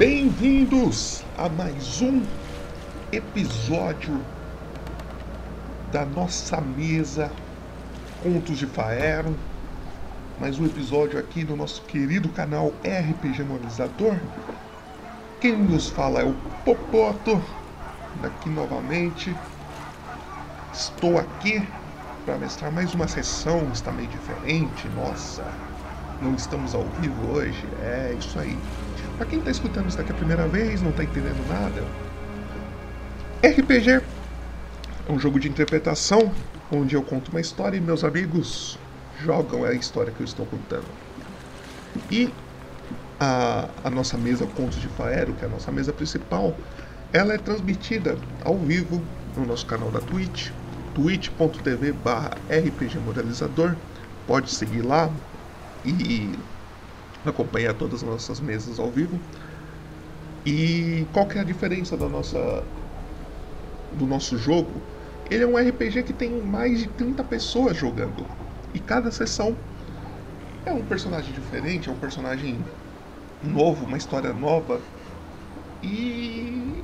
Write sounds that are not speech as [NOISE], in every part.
Bem-vindos a mais um episódio da nossa mesa Contos de Faero. Mais um episódio aqui no nosso querido canal RPG Monetizador. Quem nos fala é o Popoto, daqui novamente. Estou aqui para mestrar mais uma sessão, está meio diferente, nossa. Não estamos ao vivo hoje, é isso aí. Para quem está escutando isso daqui a primeira vez, não está entendendo nada, RPG é um jogo de interpretação onde eu conto uma história e meus amigos jogam a história que eu estou contando. E a, a nossa mesa Contos de Faero, que é a nossa mesa principal, ela é transmitida ao vivo no nosso canal da Twitch, twitch.tv barra rpgmoralizador. Pode seguir lá e acompanhar todas as nossas mesas ao vivo. E qual que é a diferença da nossa do nosso jogo? Ele é um RPG que tem mais de 30 pessoas jogando. E cada sessão é um personagem diferente, é um personagem novo, uma história nova. E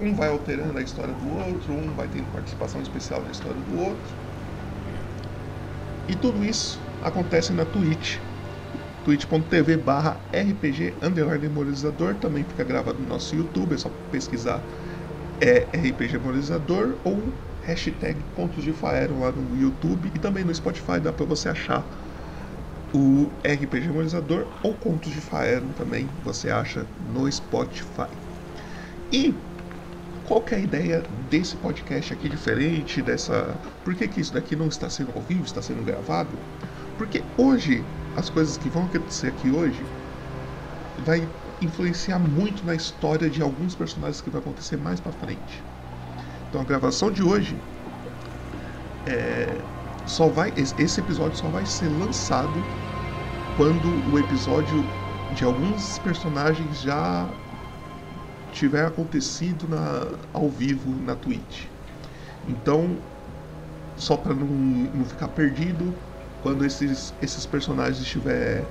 um vai alterando a história do outro, um vai tendo participação especial na história do outro. E tudo isso acontece na Twitch. twitch.tv barra RPG Memorializador também fica gravado no nosso YouTube, é só pesquisar é, RPG Memorializador ou hashtag Contos de Faero lá no YouTube e também no Spotify dá para você achar o RPG Memorializador ou Contos de Faero também você acha no Spotify. E qual é a ideia desse podcast aqui diferente, dessa... Por que, que isso daqui não está sendo ao vivo, está sendo gravado? Porque hoje, as coisas que vão acontecer aqui hoje vai influenciar muito na história de alguns personagens que vai acontecer mais para frente. Então a gravação de hoje é, só vai esse episódio só vai ser lançado quando o episódio de alguns personagens já tiver acontecido na, ao vivo na Twitch. Então, só para não, não ficar perdido, quando esses, esses personagens estiver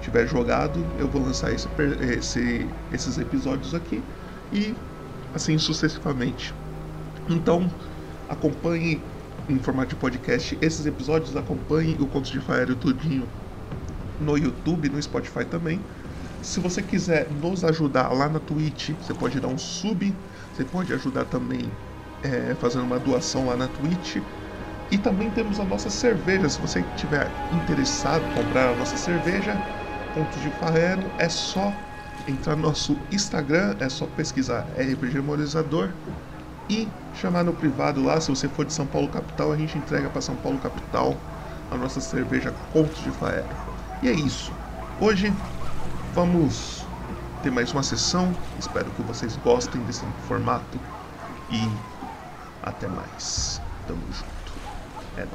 tiver jogado, eu vou lançar esse, esse, esses episódios aqui e assim sucessivamente. Então, acompanhe em formato de podcast esses episódios, acompanhe o Contos de Faério tudinho no YouTube, no Spotify também. Se você quiser nos ajudar lá na Twitch, você pode dar um sub, você pode ajudar também é, fazendo uma doação lá na Twitch. E também temos a nossa cerveja. Se você tiver interessado em comprar a nossa cerveja, Pontos de Farrero, é só entrar no nosso Instagram, é só pesquisar RPG Memorizador e chamar no privado lá. Se você for de São Paulo capital, a gente entrega para São Paulo capital a nossa cerveja Pontos de Farrero. E é isso. Hoje Vamos ter mais uma sessão. Espero que vocês gostem desse formato. E até mais. Tamo junto. É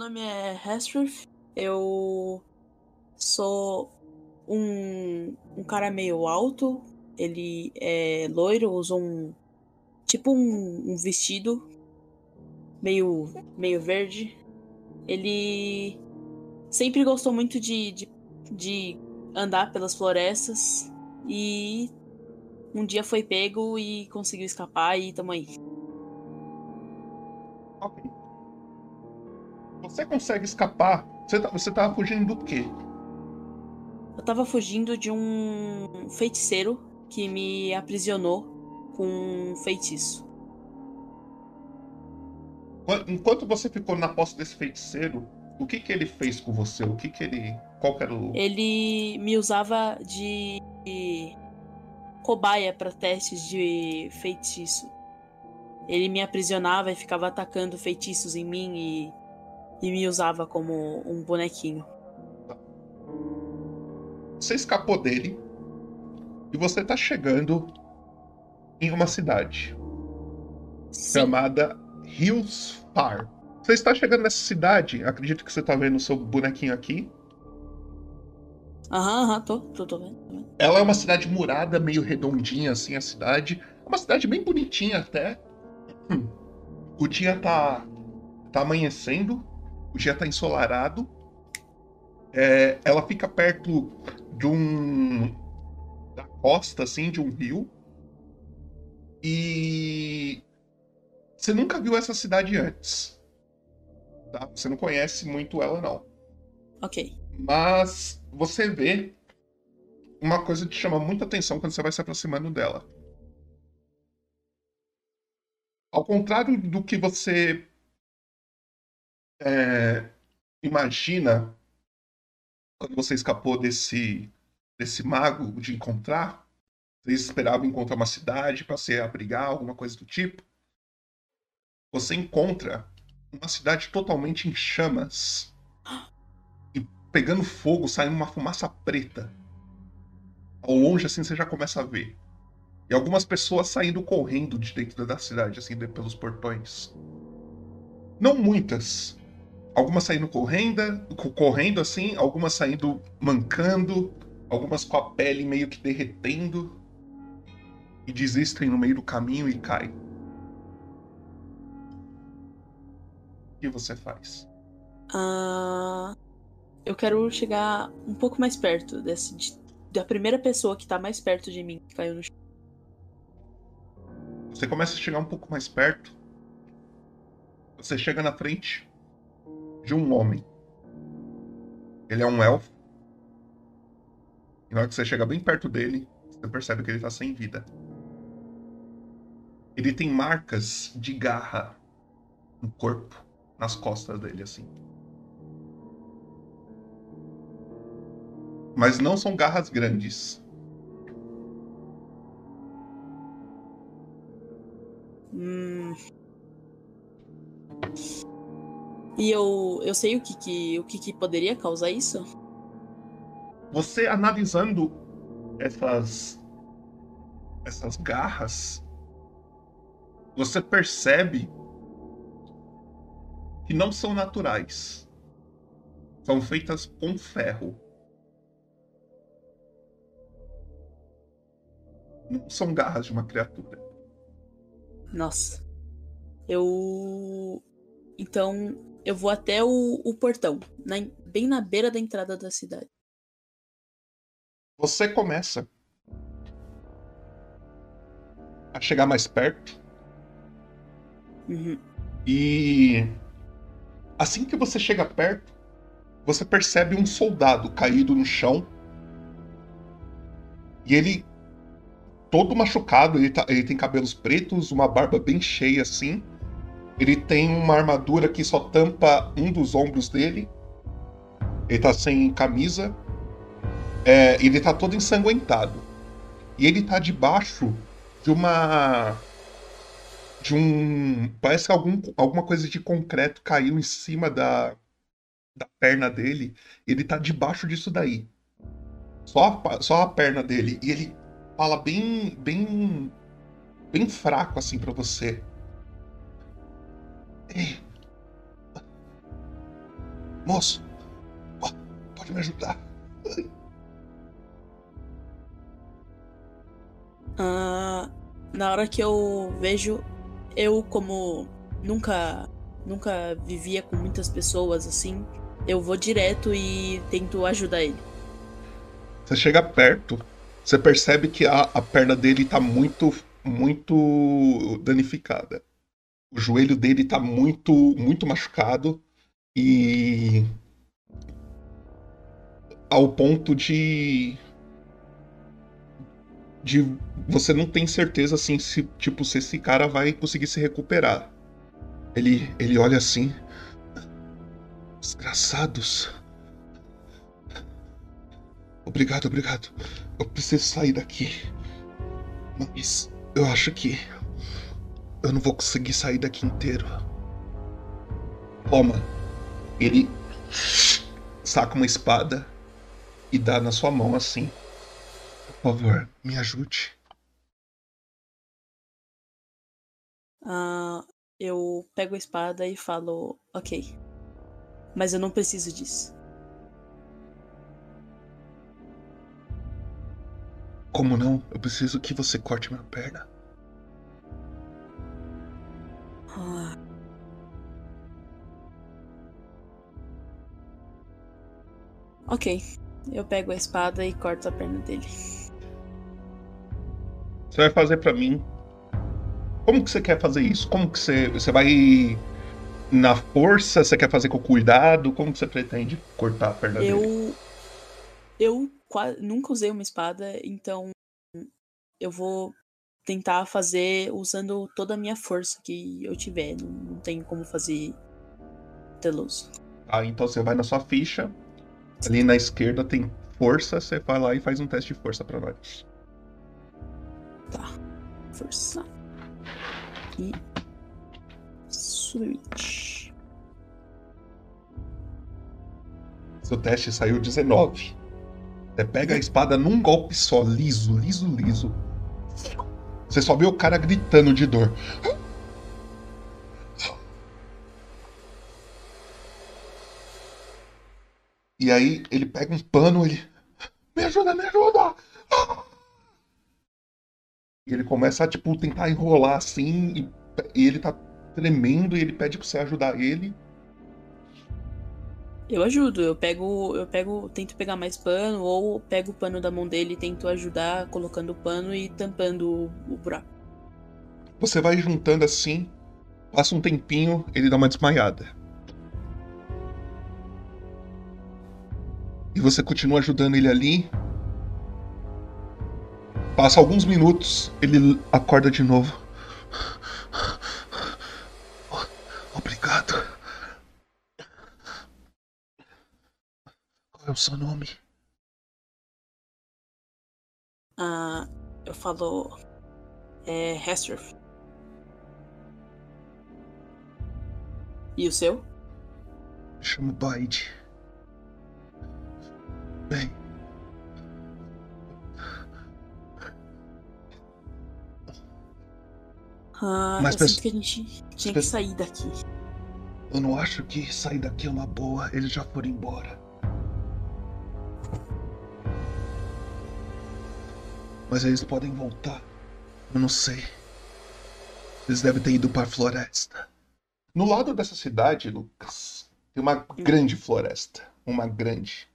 nome é Hestruth. Eu sou um, um cara meio alto. Ele é loiro, usa um. Tipo um, um vestido meio, meio verde. Ele sempre gostou muito de, de, de andar pelas florestas e um dia foi pego e conseguiu escapar e tamo aí. Ok. Você consegue escapar? Você, tá, você tava fugindo do quê? Eu tava fugindo de um feiticeiro que me aprisionou com um feitiço. Enquanto você ficou na posse desse feiticeiro, o que que ele fez com você? O que que ele. Qual que era o. Ele me usava de cobaia para testes de feitiço. Ele me aprisionava e ficava atacando feitiços em mim e, e me usava como um bonequinho. Você escapou dele e você tá chegando em uma cidade Sim. chamada Hills Far. Você está chegando nessa cidade, acredito que você tá vendo o seu bonequinho aqui. Aham, aham, tô, tô, tô vendo, tô vendo. Ela é uma cidade murada, meio redondinha assim a cidade. Uma cidade bem bonitinha até. Hum. O dia tá tá amanhecendo, o dia tá ensolarado. É, ela fica perto de um da costa assim, de um rio. E você nunca viu essa cidade antes. Tá? Você não conhece muito ela não. Ok. Mas você vê uma coisa que chama muita atenção quando você vai se aproximando dela. Ao contrário do que você é, imagina quando você escapou desse, desse mago de encontrar, você esperava encontrar uma cidade para se abrigar, alguma coisa do tipo. Você encontra uma cidade totalmente em chamas e pegando fogo, saindo uma fumaça preta. Ao longe, assim, você já começa a ver. E algumas pessoas saindo correndo de dentro da cidade, assim, pelos portões. Não muitas. Algumas saindo correndo, co- correndo assim, algumas saindo mancando, algumas com a pele meio que derretendo. E desistem no meio do caminho e caem. O que você faz? Ah, eu quero chegar um pouco mais perto desse, de- da primeira pessoa que tá mais perto de mim que caiu no chão. Você começa a chegar um pouco mais perto. Você chega na frente de um homem. Ele é um elfo. E na hora que você chega bem perto dele, você percebe que ele tá sem vida. Ele tem marcas de garra no corpo, nas costas dele, assim. Mas não são garras grandes. Hum. E eu, eu sei o que que, o que que poderia causar isso? Você analisando essas essas garras, você percebe que não são naturais. São feitas com ferro. Não são garras de uma criatura. Nossa. Eu. Então, eu vou até o, o portão, na, bem na beira da entrada da cidade. Você começa a chegar mais perto Uhum. E assim que você chega perto, você percebe um soldado caído no chão. E ele, todo machucado, ele, tá- ele tem cabelos pretos, uma barba bem cheia assim. Ele tem uma armadura que só tampa um dos ombros dele. Ele tá sem camisa. É, ele tá todo ensanguentado. E ele tá debaixo de uma de um. Parece que algum, alguma coisa de concreto caiu em cima da, da perna dele. Ele tá debaixo disso daí. Só a, só a perna dele. E ele fala bem. bem. bem fraco assim pra você. "Ei, Moço, pode me ajudar? Uh, na hora que eu vejo, eu como nunca nunca vivia com muitas pessoas assim, eu vou direto e tento ajudar ele. Você chega perto, você percebe que a, a perna dele tá muito muito danificada. O joelho dele tá muito muito machucado e ao ponto de de você não tem certeza assim se tipo se esse cara vai conseguir se recuperar. Ele ele olha assim, desgraçados. Obrigado, obrigado. Eu preciso sair daqui. Mas eu acho que eu não vou conseguir sair daqui inteiro. Toma. Ele saca uma espada e dá na sua mão assim. Por favor, me ajude. Uh, eu pego a espada e falo, ok. Mas eu não preciso disso. Como não? Eu preciso que você corte minha perna. Ah. Ok. Eu pego a espada e corto a perna dele. Você vai fazer para mim. Como que você quer fazer isso? Como que você. Você vai na força? Você quer fazer com cuidado? Como que você pretende cortar a perna eu... dele? Eu nunca usei uma espada, então eu vou tentar fazer usando toda a minha força que eu tiver. Não, não tenho como fazer teloso. Ah, então você vai na sua ficha. Ali na esquerda tem força, você vai lá e faz um teste de força para nós. Tá. Força. E. Switch. Seu teste saiu 19. Você pega a espada num golpe só, liso, liso, liso. Você só vê o cara gritando de dor. E aí ele pega um pano, ele. Me ajuda, me ajuda! E ele começa a, tipo, tentar enrolar assim, e, e ele tá tremendo e ele pede pra você ajudar ele. Eu ajudo, eu pego, eu pego, tento pegar mais pano, ou pego o pano da mão dele e tento ajudar colocando o pano e tampando o, buraco. Você vai juntando assim, passa um tempinho, ele dá uma desmaiada. E você continua ajudando ele ali. Passa alguns minutos, ele acorda de novo. Obrigado. É o seu nome? Ah, eu falo. É Hester. E o seu? Me chamo Bide. Bem. Ah, Mas eu sinto que a gente tinha que sair daqui. Eu não acho que sair daqui é uma boa. Eles já foram embora. Mas eles podem voltar. Eu não sei. Eles devem ter ido para a floresta. No lado dessa cidade, Lucas, tem uma grande floresta. Uma grande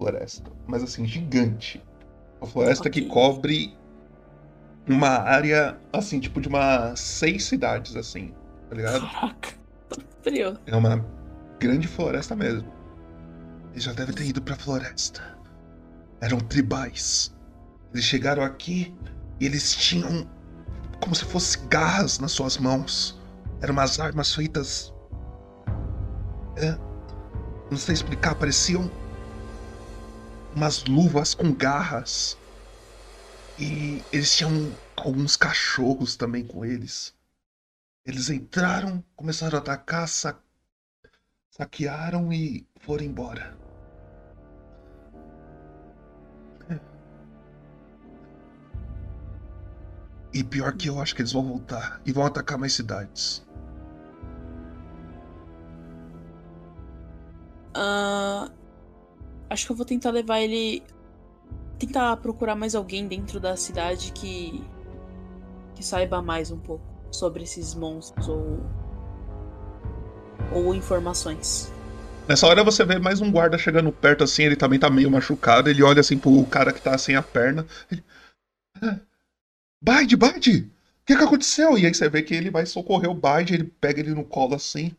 floresta. Mas assim, gigante. Uma floresta okay. que cobre uma área, assim, tipo de umas seis cidades, assim. Tá ligado? Caraca, frio. É uma grande floresta mesmo. Eles já devem ter ido pra floresta. Eram tribais. Eles chegaram aqui e eles tinham como se fosse garras nas suas mãos. Eram umas armas feitas. É, não sei explicar, pareciam umas luvas com garras. E eles tinham alguns cachorros também com eles. Eles entraram, começaram a atacar, sa saquearam e foram embora. E pior que eu acho que eles vão voltar e vão atacar mais cidades. acho que eu vou tentar levar ele. Tentar procurar mais alguém dentro da cidade que. que saiba mais um pouco sobre esses monstros ou. ou informações. Nessa hora você vê mais um guarda chegando perto assim, ele também tá meio machucado, ele olha assim pro cara que tá sem a perna. Ele. Bide, Bide! O que que aconteceu? E aí você vê que ele vai socorrer o Bide, ele pega ele no colo assim.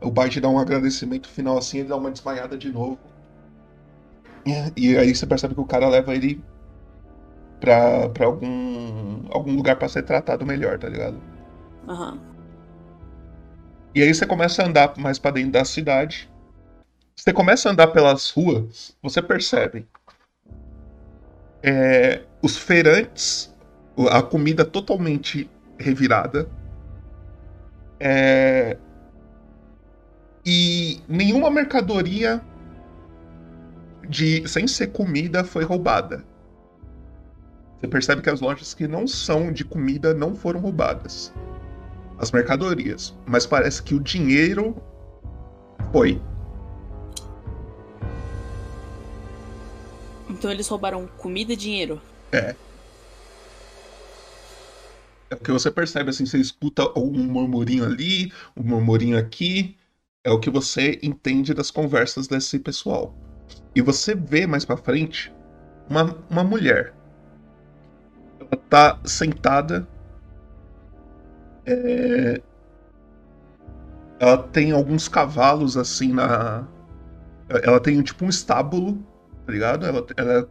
O Bide dá um agradecimento final assim, ele dá uma desmaiada de novo. E aí você percebe que o cara leva ele pra, pra algum, algum lugar pra ser tratado melhor, tá ligado? Aham. E aí você começa a andar mais pra dentro da cidade. Você começa a andar pelas ruas, você percebe é, os feirantes, a comida totalmente revirada. É, e nenhuma mercadoria de sem ser comida foi roubada. Você percebe que as lojas que não são de comida não foram roubadas. As mercadorias. Mas parece que o dinheiro foi. Então eles roubaram comida e dinheiro. É. É o que você percebe, assim, você escuta um murmurinho ali, um murmurinho aqui. É o que você entende das conversas desse pessoal. E você vê mais pra frente uma, uma mulher. Ela tá sentada. É... Ela tem alguns cavalos assim na. Ela tem tipo um estábulo, tá ligado? Ela, ela é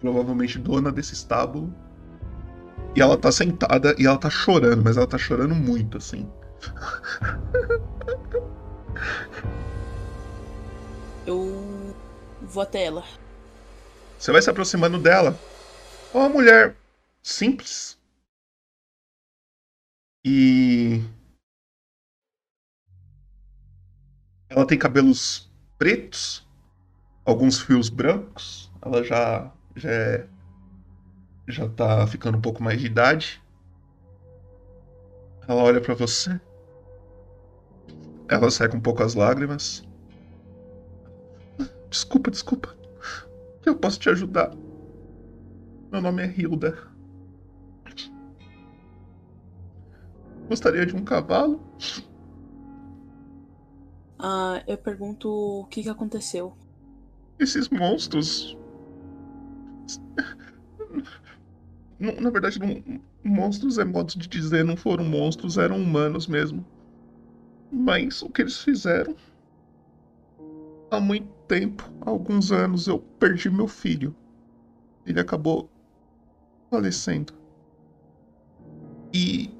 provavelmente dona desse estábulo. E ela tá sentada e ela tá chorando, mas ela tá chorando muito, assim. Eu vou até ela. Você vai se aproximando dela. É uma mulher simples. E. Ela tem cabelos pretos, alguns fios brancos. Ela já, já é já tá ficando um pouco mais de idade. Ela olha para você. Ela seca um pouco as lágrimas. Desculpa, desculpa. Eu posso te ajudar. Meu nome é Hilda. Gostaria de um cavalo? Ah, eu pergunto o que, que aconteceu. Esses monstros. Na verdade, não, monstros é modo de dizer, não foram monstros, eram humanos mesmo. Mas o que eles fizeram? Há muito tempo, há alguns anos, eu perdi meu filho. Ele acabou falecendo. E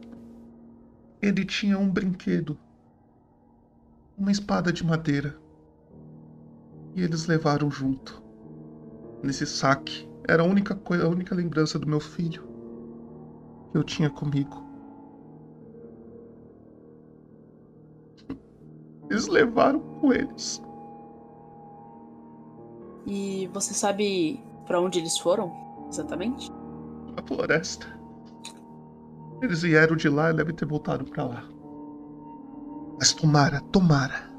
ele tinha um brinquedo. Uma espada de madeira. E eles levaram junto. Nesse saque. Era a única coisa, a única lembrança do meu filho que eu tinha comigo. Eles levaram com eles. E você sabe pra onde eles foram? Exatamente? A floresta. Eles vieram de lá e devem ter voltado pra lá. Mas tomara, tomara.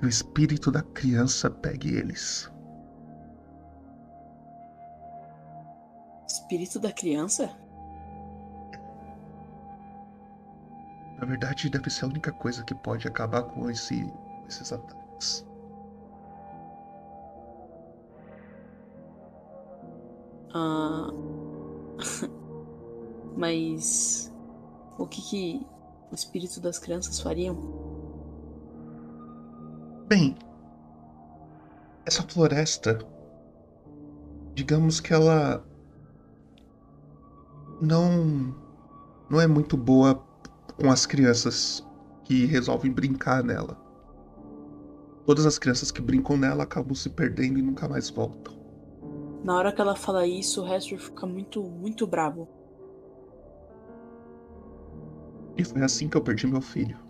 Que o espírito da criança pegue eles. Espírito da criança? Na verdade, deve ser a única coisa que pode acabar com esse, esses ataques. Ah. [LAUGHS] Mas. O que que o espírito das crianças fariam? Bem, essa floresta, digamos que ela não não é muito boa com as crianças que resolvem brincar nela. Todas as crianças que brincam nela acabam se perdendo e nunca mais voltam. Na hora que ela fala isso, o Hester fica muito, muito bravo. E foi assim que eu perdi meu filho.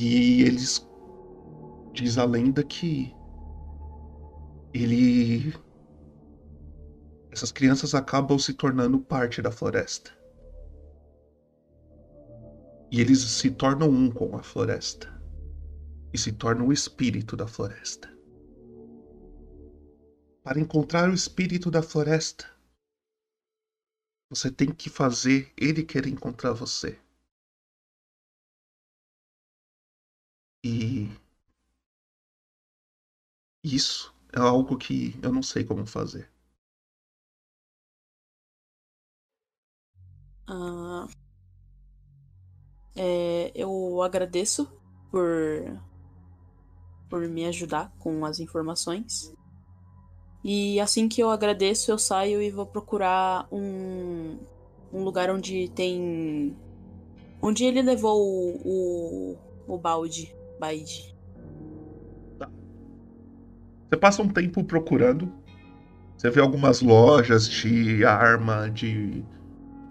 E eles. Diz a lenda que. Ele. Essas crianças acabam se tornando parte da floresta. E eles se tornam um com a floresta. e se torna o espírito da floresta. Para encontrar o espírito da floresta, você tem que fazer ele querer encontrar você. E isso é algo que eu não sei como fazer. Ah, é, eu agradeço por, por me ajudar com as informações. E assim que eu agradeço, eu saio e vou procurar um, um lugar onde tem. Onde ele levou o, o, o balde. Baide. Tá. Você passa um tempo procurando. Você vê algumas lojas de arma, de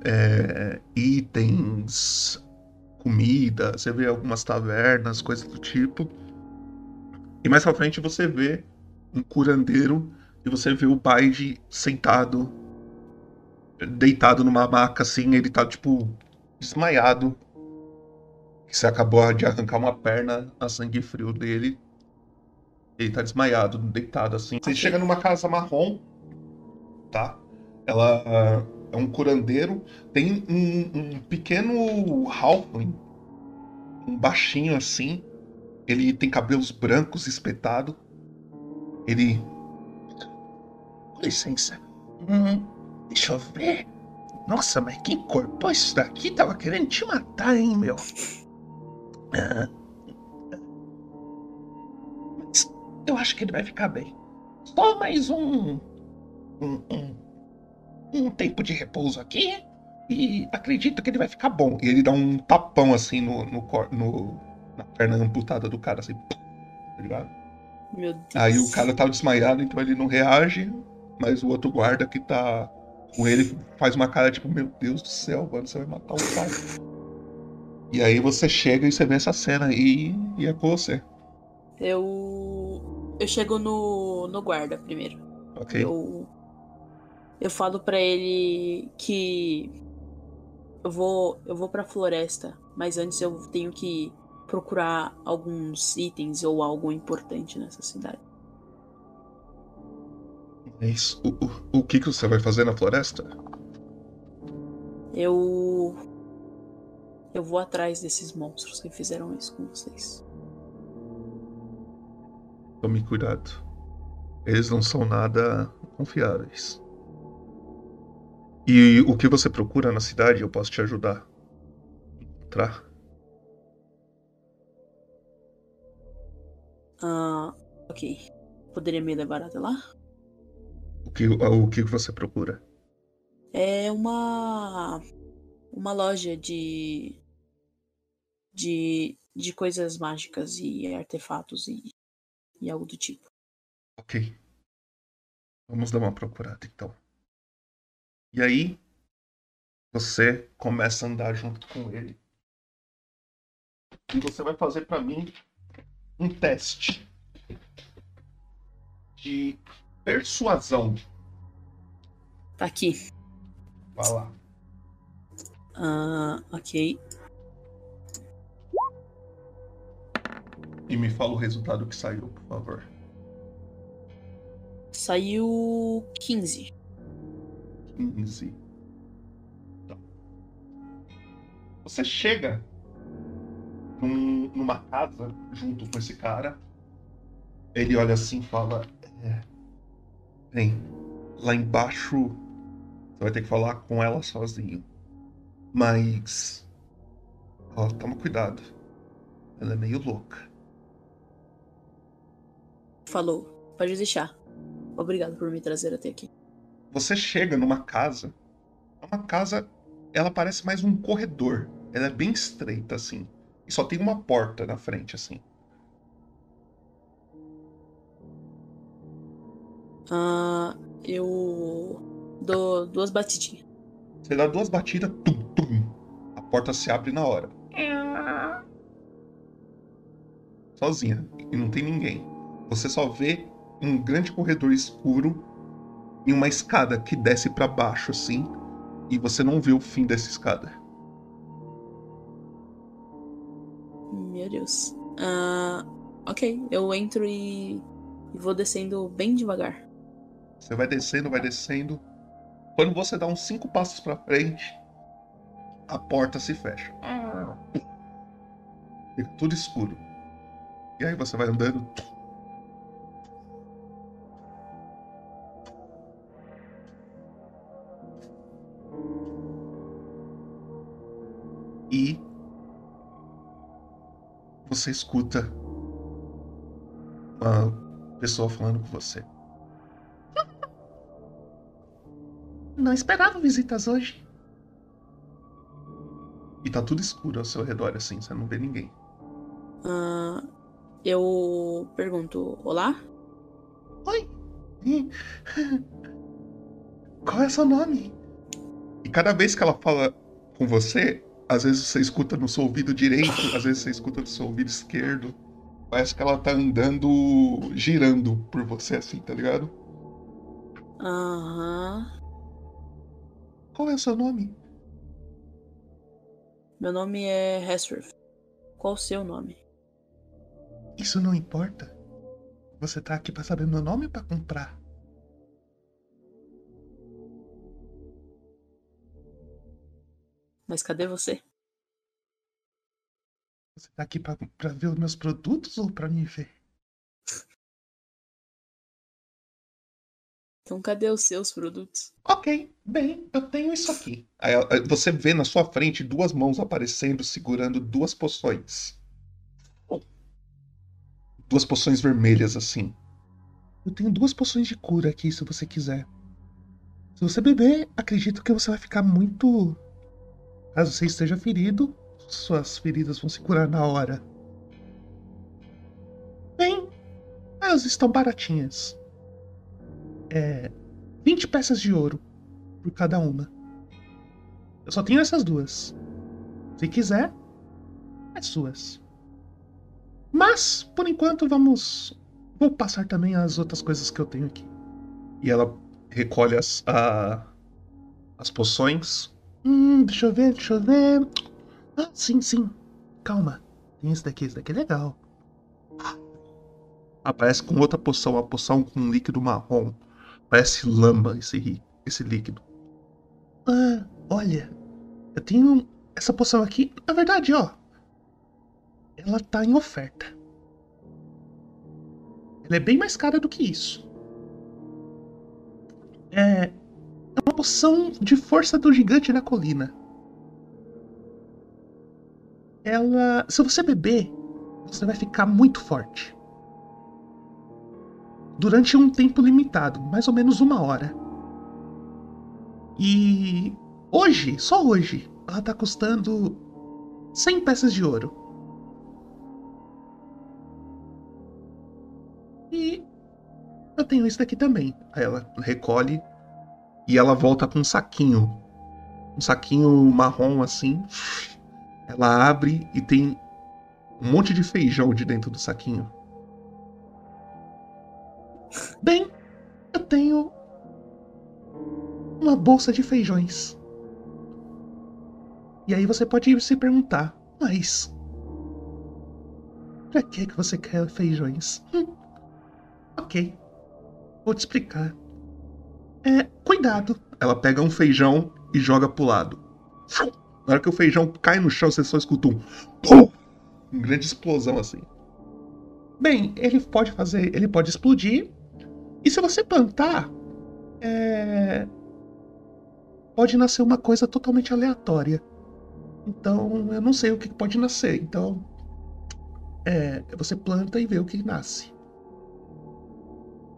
é, itens, comida, você vê algumas tavernas, coisas do tipo. E mais pra frente você vê um curandeiro e você vê o Baide sentado, deitado numa maca assim, ele tá tipo desmaiado. Você acabou de arrancar uma perna a sangue frio dele. Ele tá desmaiado, deitado assim. Você chega numa casa marrom, tá? Ela é um curandeiro. Tem um, um pequeno halfling, um baixinho assim. Ele tem cabelos brancos espetado. Ele. Com licença. Hum, deixa eu ver. Nossa, mas que corpo isso daqui? Tava querendo te matar, hein, meu? Mas eu acho que ele vai ficar bem. Só mais um. Um, um um tempo de repouso aqui e acredito que ele vai ficar bom. E ele dá um tapão assim no, no, no na perna amputada do cara, assim, tá ligado? Meu Deus. Aí o cara tá desmaiado, então ele não reage, mas o outro guarda que tá com ele faz uma cara tipo, meu Deus do céu, mano, você vai matar o cara. E aí você chega e você vê essa cena e, e é com você. Eu. Eu chego no, no guarda primeiro. Ok. Eu eu falo para ele que eu vou eu vou para floresta, mas antes eu tenho que procurar alguns itens ou algo importante nessa cidade. É isso. O, o, o que, que você vai fazer na floresta? Eu. Eu vou atrás desses monstros que fizeram isso com vocês. Tome cuidado. Eles não são nada confiáveis. E o que você procura na cidade, eu posso te ajudar. Encontrar. Ah, ok. Poderia me levar até lá? O que, o que você procura? É uma. Uma loja de. De. De coisas mágicas e artefatos e. E algo do tipo. Ok. Vamos dar uma procurada então. E aí você começa a andar junto com ele. E você vai fazer para mim um teste de persuasão. Tá aqui. Vai lá. Ah, ok. E me fala o resultado que saiu, por favor. Saiu 15. 15. Então, você chega num, numa casa junto com esse cara. Ele olha assim e fala: é, Bem, lá embaixo você vai ter que falar com ela sozinho. Mas. Ó, toma cuidado. Ela é meio louca. Falou. Pode deixar. Obrigado por me trazer até aqui. Você chega numa casa. É uma casa. Ela parece mais um corredor. Ela é bem estreita, assim. E só tem uma porta na frente, assim. Ah, eu dou duas batidinhas. Você dá duas batidas, tum, tum. A porta se abre na hora. Sozinha. E não tem ninguém. Você só vê um grande corredor escuro e uma escada que desce para baixo assim, e você não vê o fim dessa escada. Meu Deus. Uh, Ok, eu entro e, e vou descendo bem devagar. Você vai descendo, vai descendo. Quando você dá uns cinco passos pra frente, a porta se fecha. Fica tudo escuro. E aí você vai andando. E você escuta uma pessoa falando com você. Não esperava visitas hoje. E tá tudo escuro ao seu redor, assim, você não vê ninguém. Ah, eu pergunto: Olá? Oi! [LAUGHS] Qual é seu nome? E cada vez que ela fala com você, às vezes você escuta no seu ouvido direito, às vezes você escuta no seu ouvido esquerdo. Parece que ela tá andando, girando por você, assim, tá ligado? Aham. Qual é o seu nome? Meu nome é Hesworth. Qual o seu nome? Isso não importa. Você tá aqui pra saber meu nome ou pra comprar? Mas cadê você? Você tá aqui pra, pra ver os meus produtos ou pra me ver? Então cadê os seus produtos? Ok, bem, eu tenho isso aqui. Aí você vê na sua frente duas mãos aparecendo segurando duas poções. Duas poções vermelhas assim. Eu tenho duas poções de cura aqui, se você quiser. Se você beber, acredito que você vai ficar muito. Caso você esteja ferido, suas feridas vão se curar na hora. Bem, elas estão baratinhas. É. 20 peças de ouro por cada uma. Eu só tenho essas duas. Se quiser, é suas. Mas, por enquanto, vamos. Vou passar também as outras coisas que eu tenho aqui. E ela recolhe as, a- as poções. Hum, deixa eu ver, deixa eu ver. Ah, sim, sim. Calma. Tem esse daqui, esse daqui é legal. Aparece com outra poção, uma poção com um líquido marrom. Parece lama esse, esse líquido. Ah, olha. Eu tenho essa poção aqui. Na verdade, ó. Ela tá em oferta. Ela é bem mais cara do que isso. É. Poção de força do gigante na colina. Ela. Se você beber, você vai ficar muito forte. Durante um tempo limitado, mais ou menos uma hora. E hoje, só hoje, ela tá custando 100 peças de ouro. E eu tenho isso daqui também. Aí ela recolhe e ela volta com um saquinho. Um saquinho marrom assim. Ela abre e tem um monte de feijão de dentro do saquinho. Bem, eu tenho uma bolsa de feijões. E aí você pode se perguntar, mas pra que que você quer feijões? Hum, ok, vou te explicar. É, cuidado. Ela pega um feijão e joga pro lado. Na hora que o feijão cai no chão, você só escuta um pum! Uma grande explosão assim. Bem, ele pode fazer, ele pode explodir. E se você plantar, é, pode nascer uma coisa totalmente aleatória. Então, eu não sei o que pode nascer. Então, é, você planta e vê o que nasce.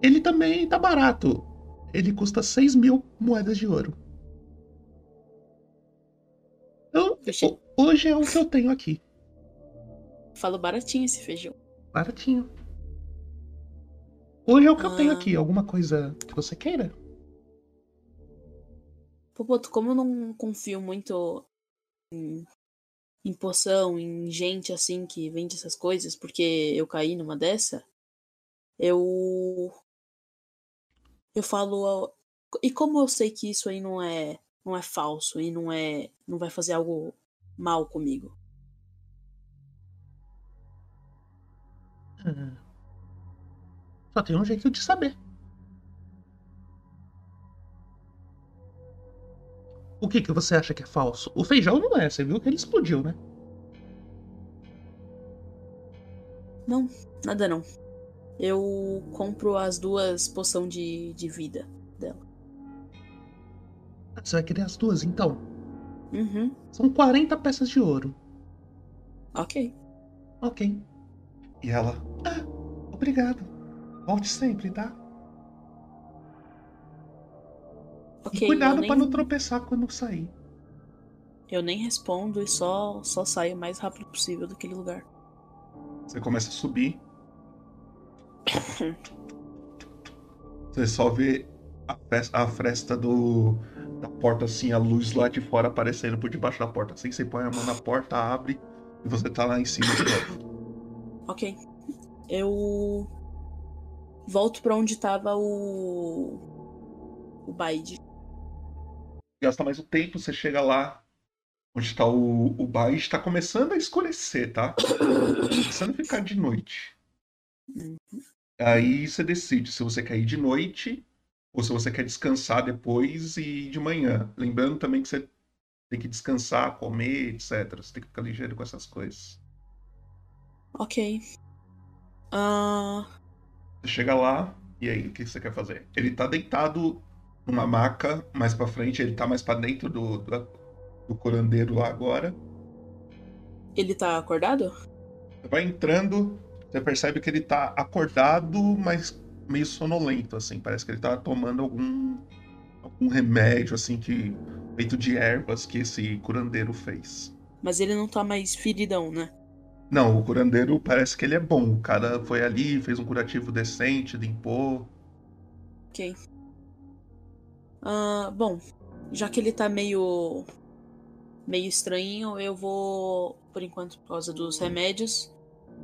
Ele também tá barato. Ele custa 6 mil moedas de ouro. Então, Fechei. hoje é o que eu tenho aqui. Falo baratinho esse feijão. Baratinho. Hoje é o que eu tenho Ah. aqui. Alguma coisa que você queira? Popoto, como eu não confio muito em, em poção, em gente assim que vende essas coisas, porque eu caí numa dessa, eu. Eu falo. E como eu sei que isso aí não é, não é falso e não é. não vai fazer algo mal comigo? Só tem um jeito de saber. O que, que você acha que é falso? O feijão não é, você viu que ele explodiu, né? Não, nada não. Eu compro as duas poção de, de vida dela. Você vai querer as duas, então? Uhum. São 40 peças de ouro. Ok. Ok. E ela. Ah, obrigado. Volte sempre, tá? Ok. e cuidado nem, pra não tropeçar quando sair. Eu nem respondo e só, só saio o mais rápido possível daquele lugar. Você começa a subir. Você só vê a, a fresta do, da porta assim, a luz lá de fora aparecendo por debaixo da porta. Assim, você põe a mão na porta, abre e você tá lá em cima de novo. Ok. Eu volto pra onde tava o. O Baide. Gasta mais o tempo, você chega lá onde tá o, o bar está começando a escurecer, tá? começando a ficar de noite. Uhum. Aí você decide se você quer ir de noite ou se você quer descansar depois e ir de manhã. Lembrando também que você tem que descansar, comer, etc. Você tem que ficar ligeiro com essas coisas. Ok. Ah, Você chega lá e aí o que você quer fazer? Ele tá deitado numa maca mais pra frente, ele tá mais pra dentro do, do, do curandeiro lá agora. ele tá acordado? Você vai entrando, você percebe que ele tá acordado, mas meio sonolento, assim. Parece que ele tá tomando algum, algum remédio, assim, que feito de ervas que esse curandeiro fez. Mas ele não tá mais feridão, né? Não, o curandeiro parece que ele é bom. O cara foi ali, fez um curativo decente, limpou. Ok. Ah, bom, já que ele tá meio. meio estranho, eu vou. Por enquanto, por causa dos remédios.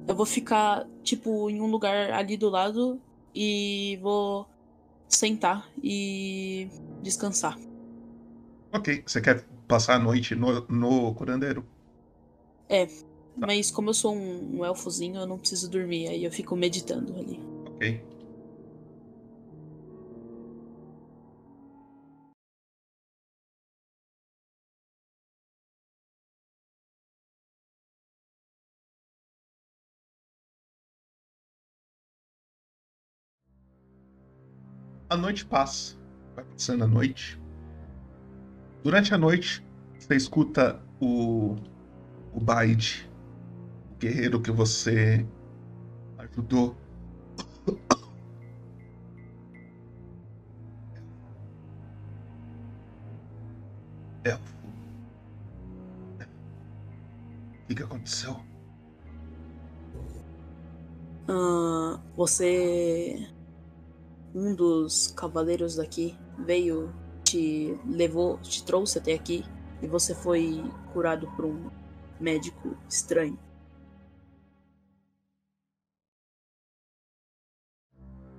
Eu vou ficar, tipo, em um lugar ali do lado e vou sentar e descansar. Ok, você quer passar a noite no, no curandeiro? Mas como eu sou um, um elfozinho, eu não preciso dormir, aí eu fico meditando ali. Ok. A noite passa. Vai passando a noite. Durante a noite, você escuta o. O Baide, o guerreiro que você ajudou. Elfo. [COUGHS] O que, aconteceu? Ah, você. Um dos cavaleiros daqui veio, te levou, te trouxe até aqui e você foi curado por um médico estranho.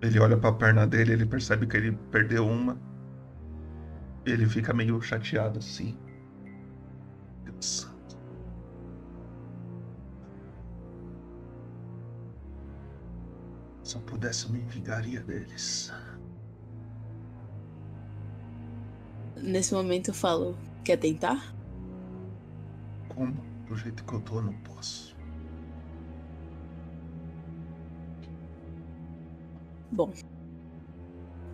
Ele olha pra perna dele, ele percebe que ele perdeu uma. Ele fica meio chateado assim. Deus Se eu pudesse, eu me vingaria deles. Nesse momento eu falo: Quer tentar? Como? Do jeito que eu tô, eu não posso. Bom,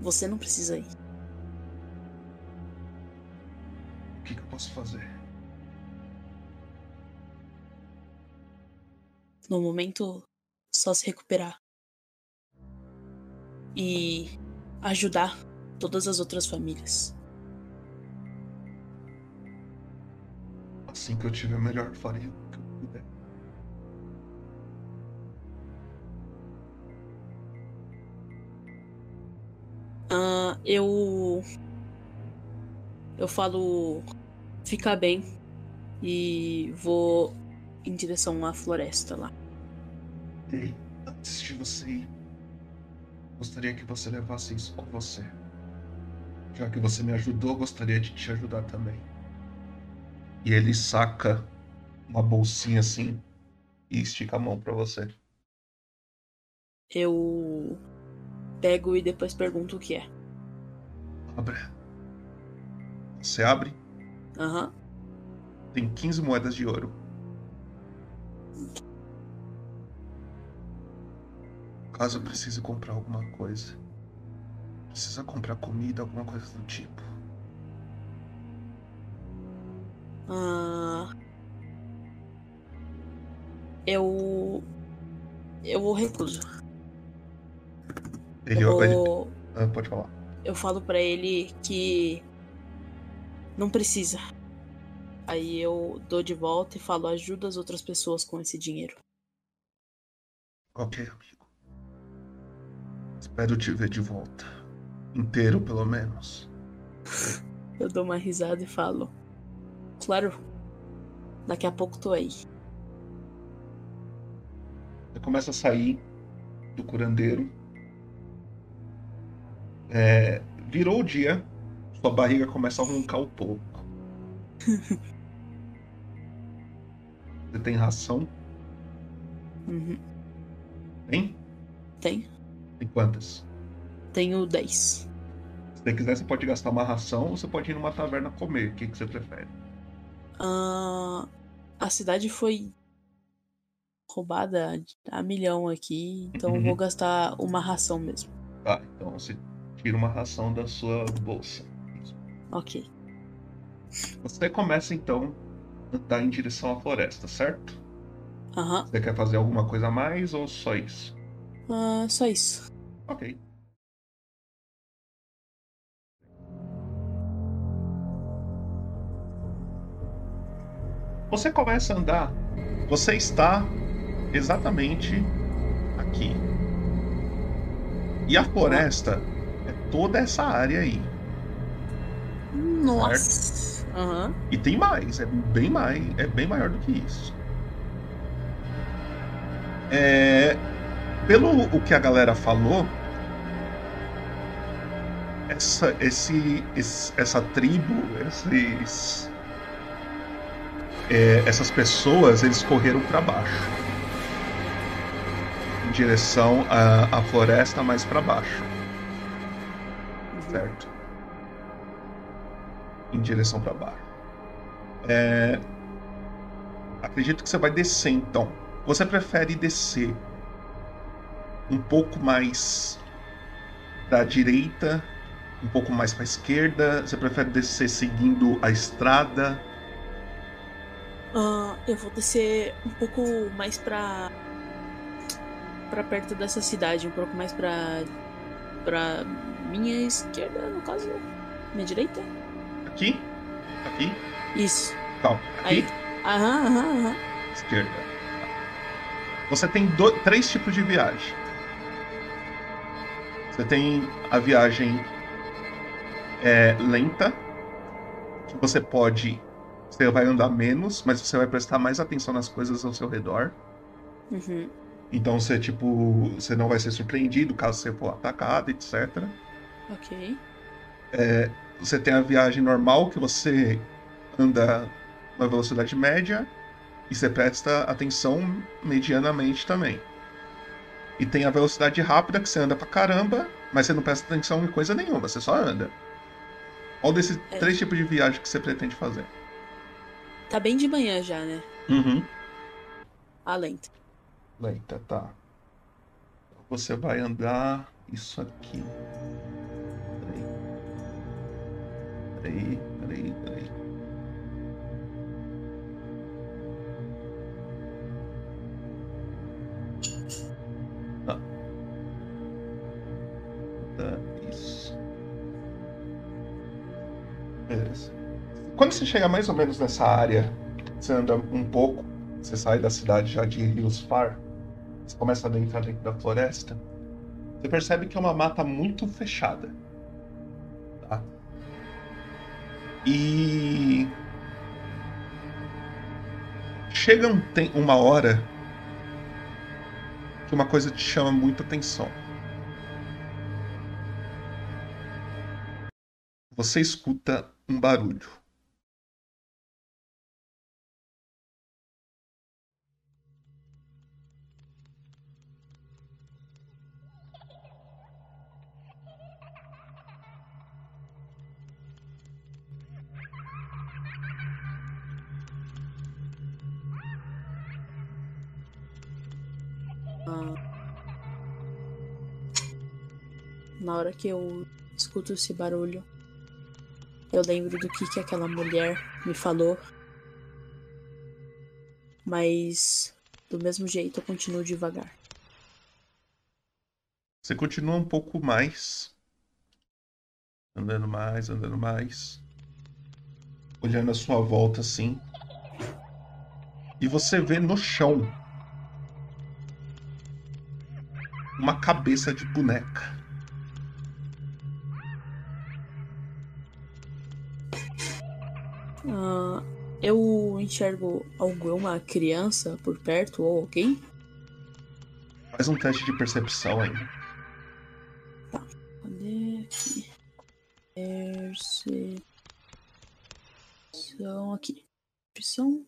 você não precisa ir. O que, que eu posso fazer? No momento, só se recuperar. E ajudar todas as outras famílias. Assim que eu tiver melhor, farei o que eu puder. Ah, eu. Eu falo. Fica bem. E vou em direção à floresta lá. Ei, antes de você ir, gostaria que você levasse isso com você. Já que você me ajudou, gostaria de te ajudar também. E ele saca uma bolsinha assim e estica a mão pra você. Eu pego e depois pergunto o que é. Abre. Você abre, Aham. tem 15 moedas de ouro. Caso precise comprar alguma coisa. Precisa comprar comida, alguma coisa do tipo. Ah, eu. Eu recuso. Ele, eu, ele- vou- ah, pode falar. eu falo pra ele que. Não precisa. Aí eu dou de volta e falo: ajuda as outras pessoas com esse dinheiro. Ok, amigo. Espero te ver de volta. Inteiro, pelo menos. Eu dou uma risada e falo: Claro, daqui a pouco tô aí. Você começa a sair do curandeiro. É, virou o dia. Sua barriga começa a roncar um pouco. [LAUGHS] Você tem ração? Uhum. Tem? Tem? Tem quantas? Tenho 10. Se você quiser, você pode gastar uma ração ou você pode ir numa taverna comer. O que, que você prefere? Ah, a cidade foi roubada a milhão aqui, então eu Uhum. vou gastar uma ração mesmo. Tá, então você tira uma ração da sua bolsa. Ok. Você começa então a andar em direção à floresta, certo? Aham. Você quer fazer alguma coisa a mais ou só isso? Ah, só isso. Ok. Você começa a andar. Você está exatamente aqui. E a floresta é toda essa área aí. Nossa. Aham. E tem mais, é bem mais, é bem maior do que isso. É, pelo o que a galera falou, essa, esse, esse- essa tribo, esses, é, essas pessoas, eles correram para baixo, em direção à, à floresta mais para baixo, certo? Em direção para baixo. É, acredito que você vai descer então. Você prefere descer um pouco mais da direita, um pouco mais para esquerda? Você prefere descer seguindo a estrada? Ah, eu vou descer um pouco mais pra. pra perto dessa cidade, um pouco mais pra. pra minha esquerda, no caso. Minha direita? Aqui? Aqui? Isso. Calma. Aqui? Aí. Aham, aham, aham. Esquerda. Você tem do- três tipos de viagem. Você tem a viagem é, lenta, que você pode. Você vai andar menos, mas você vai prestar mais atenção nas coisas ao seu redor. Uhum. Então você, tipo, você não vai ser surpreendido caso você for atacado, etc. Ok. Você tem a viagem normal, que você anda na velocidade média e você presta atenção medianamente também. E tem a velocidade rápida, que você anda pra caramba, mas você não presta atenção em coisa nenhuma, você só anda. Qual desses É. três tipos de viagem que você pretende fazer? Tá bem de manhã já, né? Uhum. A lenta. Lenta, tá. Você vai andar isso aqui. Peraí. Peraí, peraí, peraí. Tá, isso. Beleza. Quando você chega mais ou menos nessa área, você anda um pouco, você sai da cidade já de Rios Far, você começa a adentrar dentro da floresta, você percebe que é uma mata muito fechada. Tá? E. Chega um uma hora que uma coisa te chama muita atenção. Você escuta um barulho. na hora que eu escuto esse barulho, eu lembro do que, que aquela mulher me falou. Mas do mesmo jeito eu continuo devagar. Você continua um pouco mais. Andando mais, andando mais. Olhando a sua volta assim. E você vê no chão uma cabeça de boneca. Uh, eu enxergo alguma criança por perto ou alguém? Faz um teste de percepção aí. Tá. Cadê aqui? Percepção aqui. Percepção.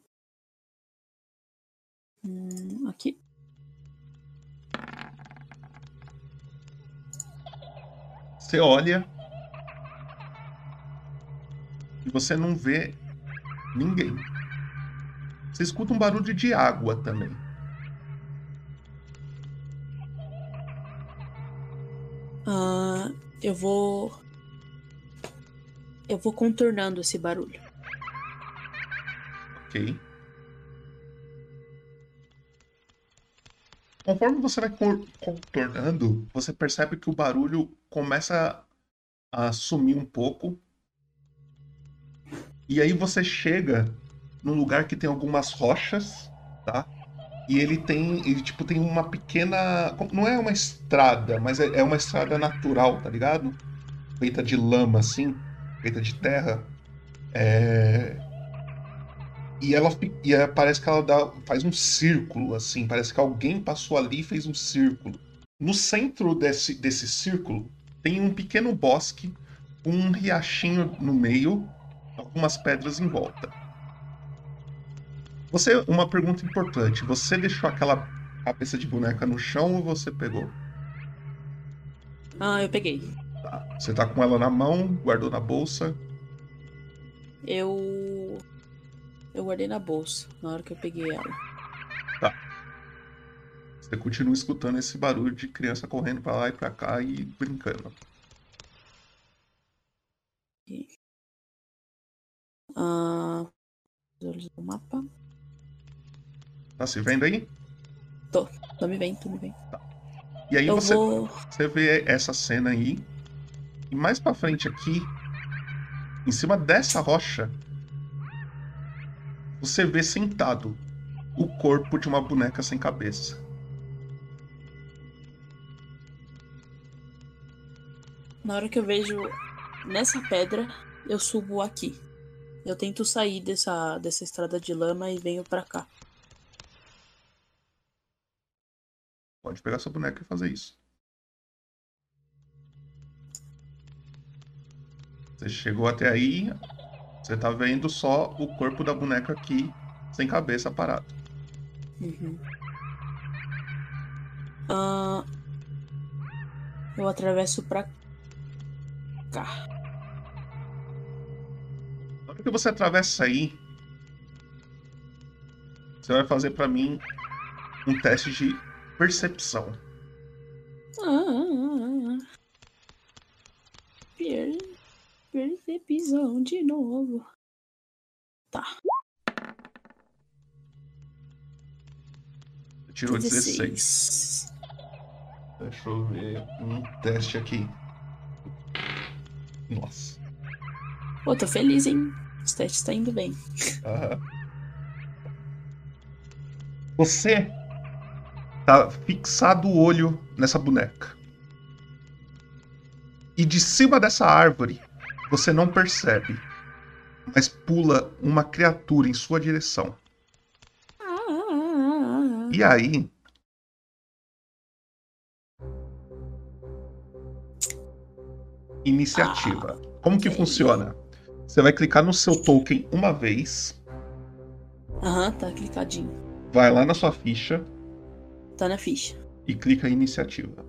Hum, aqui. Você olha e você não vê ninguém. Você escuta um barulho de água também. Uh, eu vou. Eu vou contornando esse barulho. Ok. Conforme você vai contornando, você percebe que o barulho começa a sumir um pouco. E aí você chega num lugar que tem algumas rochas, tá? E ele tem, ele, tipo, tem uma pequena. Não é uma estrada, mas é, é uma estrada natural, tá ligado? Feita de lama, assim, feita de terra. É... E ela e ela, parece que ela dá, faz um círculo, assim. Parece que alguém passou ali e fez um círculo. No centro desse, desse círculo tem um pequeno bosque, um riachinho no meio, algumas pedras em volta. Você, uma pergunta importante: você deixou aquela cabeça de boneca no chão ou você pegou? Ah, eu peguei. Tá. Você tá com ela na mão, guardou na bolsa? Eu eu guardei na bolsa na hora que eu peguei ela. Tá. Você continua escutando esse barulho de criança correndo para lá e para cá e brincando. Ah, olhos do mapa. Tá se vendo aí? Tô, tô me vendo, tô me vendo. Tá. E aí você, vou... você vê essa cena aí. E mais para frente aqui, em cima dessa rocha, você vê sentado o corpo de uma boneca sem cabeça. Na hora que eu vejo nessa pedra, eu subo aqui. Eu tento sair dessa, dessa estrada de lama e venho para cá. Pode pegar sua boneca e fazer isso. Você chegou até aí, você tá vendo só o corpo da boneca aqui, sem cabeça, parado. Uhum. Uh, eu atravesso pra cá. Que você atravessa aí, você vai fazer para mim um teste de percepção. Ah, ah, ah. Percepção de novo. Tá. Tirou 16. 16. Deixa eu ver um teste aqui. Nossa. Pô, tô feliz, hein? Os testes tá indo bem. Uhum. Você tá fixado o olho nessa boneca. E de cima dessa árvore você não percebe, mas pula uma criatura em sua direção. E aí. Iniciativa. Como que funciona? Você vai clicar no seu token uma vez. Aham, tá clicadinho. Vai lá na sua ficha. Tá na ficha. E clica em iniciativa.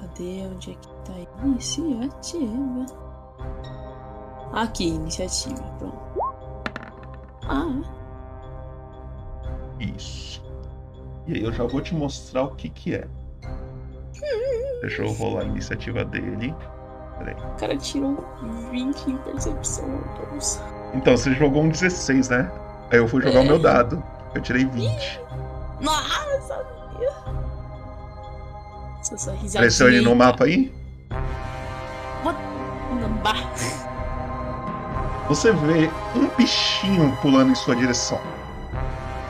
Cadê? Onde é que tá? Iniciativa. Aqui, iniciativa. Pronto. Ah. Isso. E aí eu já vou te mostrar o que que é. Deixa eu rolar a iniciativa dele. Peraí. O cara tirou 20 em percepção, meu Deus. Então, você jogou um 16, né? Aí eu fui jogar o É. meu dado. Eu tirei 20. Nossa. Essa sua risadinha. Apareceu ele no mapa aí? Nambá. Você vê um bichinho pulando em sua direção.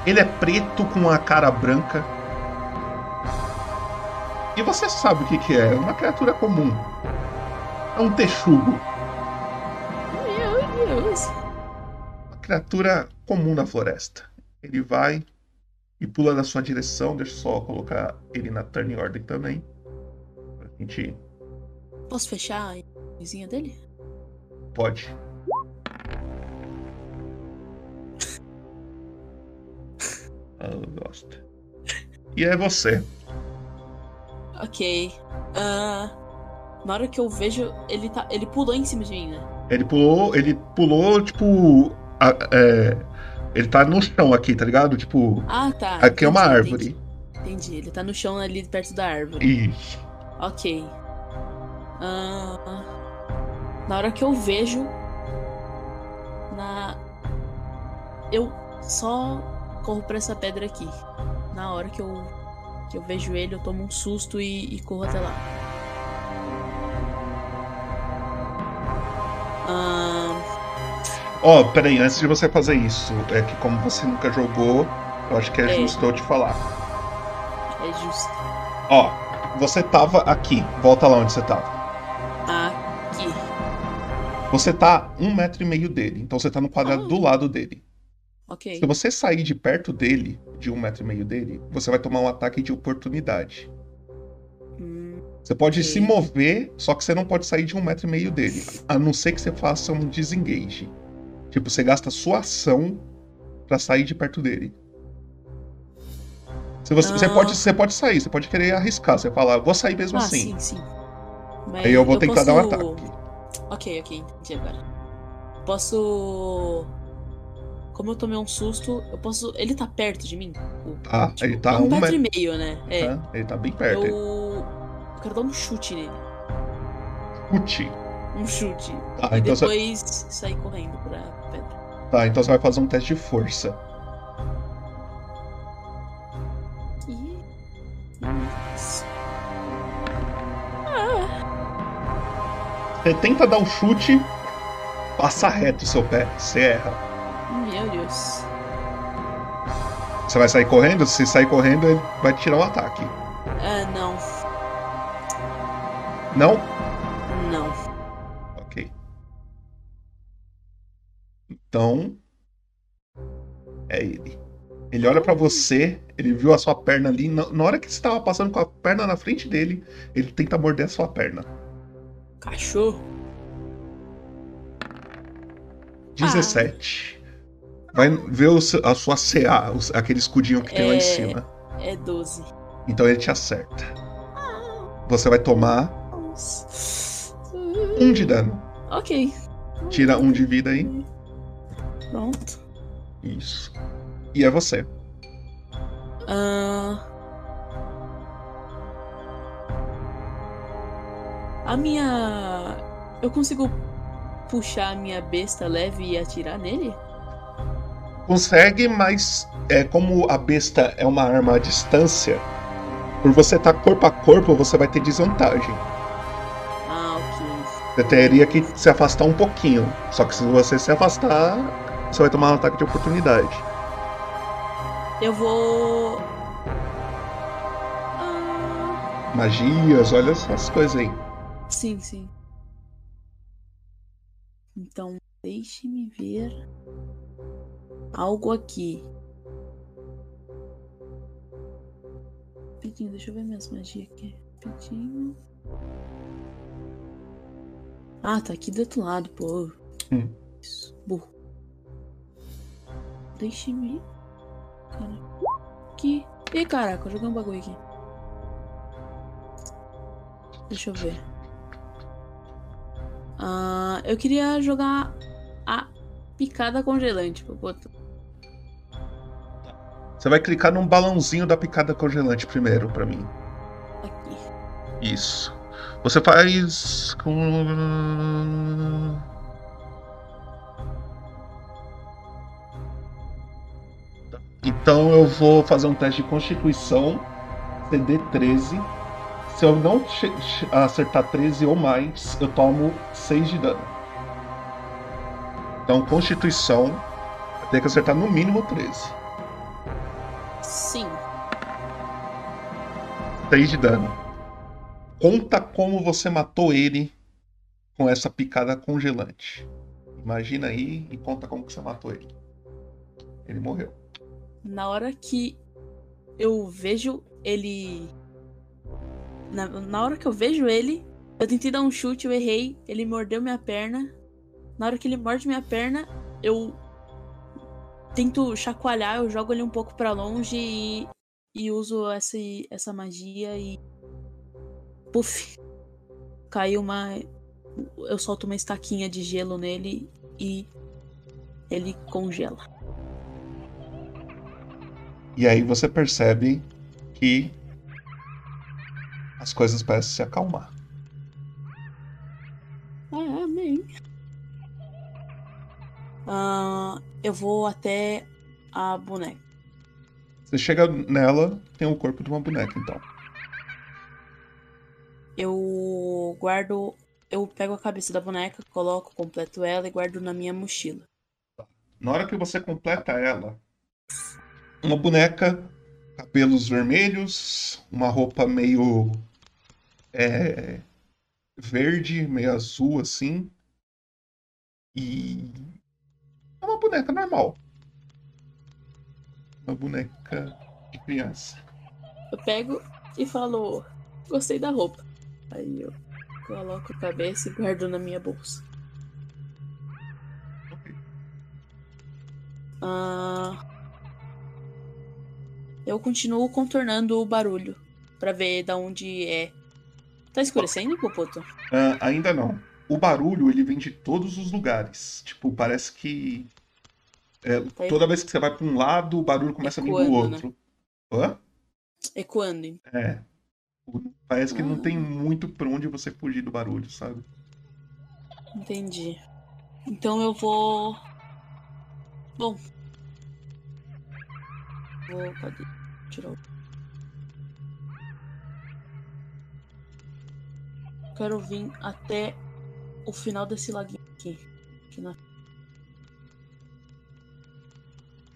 Ele é preto com a cara branca. E você sabe o que, que é? É uma criatura comum. É um texugo. Meu Deus. Uma criatura comum na floresta. Ele vai e pula na sua direção. Deixa eu só colocar ele na turn order também. Pra gente. Posso fechar a vizinha dele? Pode. [LAUGHS] Ah, Eu gosto. E é você. Ok. Ah, na hora que eu vejo, ele tá. Ele pulou em cima de mim, né? Ele pulou, ele pulou, tipo. a- é, ele tá no chão aqui, tá ligado? Tipo, Ah, tá. aqui é uma entendi, árvore. Entendi. Entendi. Ele tá no chão ali perto da árvore. Isso. Ok. Ah, na hora que eu vejo. Na. Eu só corro pra essa pedra aqui. Na hora que eu. Que eu vejo ele, eu tomo um susto e, e corro até lá. Ó, peraí, antes de você fazer isso, é que como você nunca jogou, eu acho que é, É. justo eu te falar. é justo. Ó, você tava aqui, volta lá onde você tava. Aqui. Você tá um metro e meio dele, então você tá no quadrado Ah. do lado dele. Ok. Se você sair de perto dele, de um metro e meio dele, você vai tomar um ataque de oportunidade. Você pode Ok. se mover, só que você não pode sair de um metro e meio dele. A não ser que você faça um desengage. Tipo, você gasta sua ação pra sair de perto dele. Se você, você Ah. pode, você pode sair, você pode querer arriscar. Você fala, vou sair mesmo ah, assim. sim, sim. Mas Aí eu vou tentar dar um posso- ataque. Ok, ok, entendi agora. Posso. Como eu tomei um susto, eu posso. Ele tá perto de mim? Ah, tipo, ele tá um um metro e metro. meio, né? É. Tá? Ele tá bem perto. Eu. Eu quero dar um chute nele. Chute. Um chute. Tá, e então você, depois sair correndo pra pedra. tá, então você vai fazer um teste de força. Ih. Nossa. Você tenta dar o chute, passa reto o seu pé, você erra. Meu Deus. Você vai sair correndo? Se sair correndo, ele vai tirar um ataque. Ah, não. Não? Não. Ok. Então. É ele. Ele olha pra você, ele viu a sua perna ali. Na, na hora que você tava passando com a perna na frente dele, ele tenta morder a sua perna. Cachorro. 17. Vai ver o a sua CA, aquele escudinho que tem lá É. em cima. É 12. Então ele te acerta. Você vai tomar. Um de dano. Ok. Tira um de vida aí. Pronto. Isso. E é você. Ah, A minha. Eu consigo puxar a minha besta leve e atirar nele? Consegue, mas é como a besta é uma arma à distância, por você estar corpo a corpo, você vai ter desvantagem. Você teria que se afastar um pouquinho. Só que se você se afastar, você vai tomar um ataque de oportunidade. Eu vou. Ah, Magias, olha essas coisas aí. sim, sim. Então, deixe-me ver algo aqui. Rapidinho, deixa eu ver minhas magias aqui. Rapidinho. Ah, tá aqui do outro lado, pô. Hum. Isso, burro. Deixe-me. Cara. Aqui. Ih, caraca, eu joguei um bagulho aqui. Deixa eu ver. Ah, eu queria jogar a picada congelante. botar- Você vai clicar num balãozinho da picada congelante primeiro pra mim. Aqui. Isso. Você faz com. Então eu vou fazer um teste de constituição CD 13. Se eu não acertar 13 ou mais, eu tomo 6 de dano. Então, constituição, tem que acertar no mínimo 13. Sim. 6 de dano. Conta como você matou ele com essa picada congelante. Imagina aí e conta como que você matou ele. Ele morreu. Na hora que eu vejo ele. Na, na hora que eu vejo ele, eu tentei dar um chute, eu errei, ele mordeu minha perna. Na hora que ele morde minha perna, eu tento chacoalhar, eu jogo ele um pouco para longe e, e uso essa, essa magia e. Puf! Caiu uma. Eu solto uma estaquinha de gelo nele e ele congela. E aí você percebe que as coisas parecem se acalmar. Ah, amém. Uh, eu vou até a boneca. Você chega nela, tem o corpo de uma boneca, então. Eu guardo. Eu pego a cabeça da boneca, coloco, completo ela e guardo na minha mochila. Na hora que você completa ela, uma boneca, cabelos vermelhos, uma roupa meio é, verde, meio azul assim. E é uma boneca normal. Uma boneca de criança. Eu pego e falo, gostei da roupa. Aí eu coloco a cabeça e guardo na minha bolsa. Ok. Ah, eu continuo contornando o barulho para ver da onde é. Tá escurecendo, Popoto? Uh, ainda não. O barulho ele vem de todos os lugares. Tipo, parece que é, tá toda vez que você vai para um lado, o barulho começa Ecoando, a vir do né? outro. Né? Hã? Ecoando. É. Parece que não tem muito pra onde você fugir do barulho, sabe? Entendi. Então eu vou. Bom. Vou. Cadê? tirar o. Quero vir até o final desse laguinho aqui. aqui na...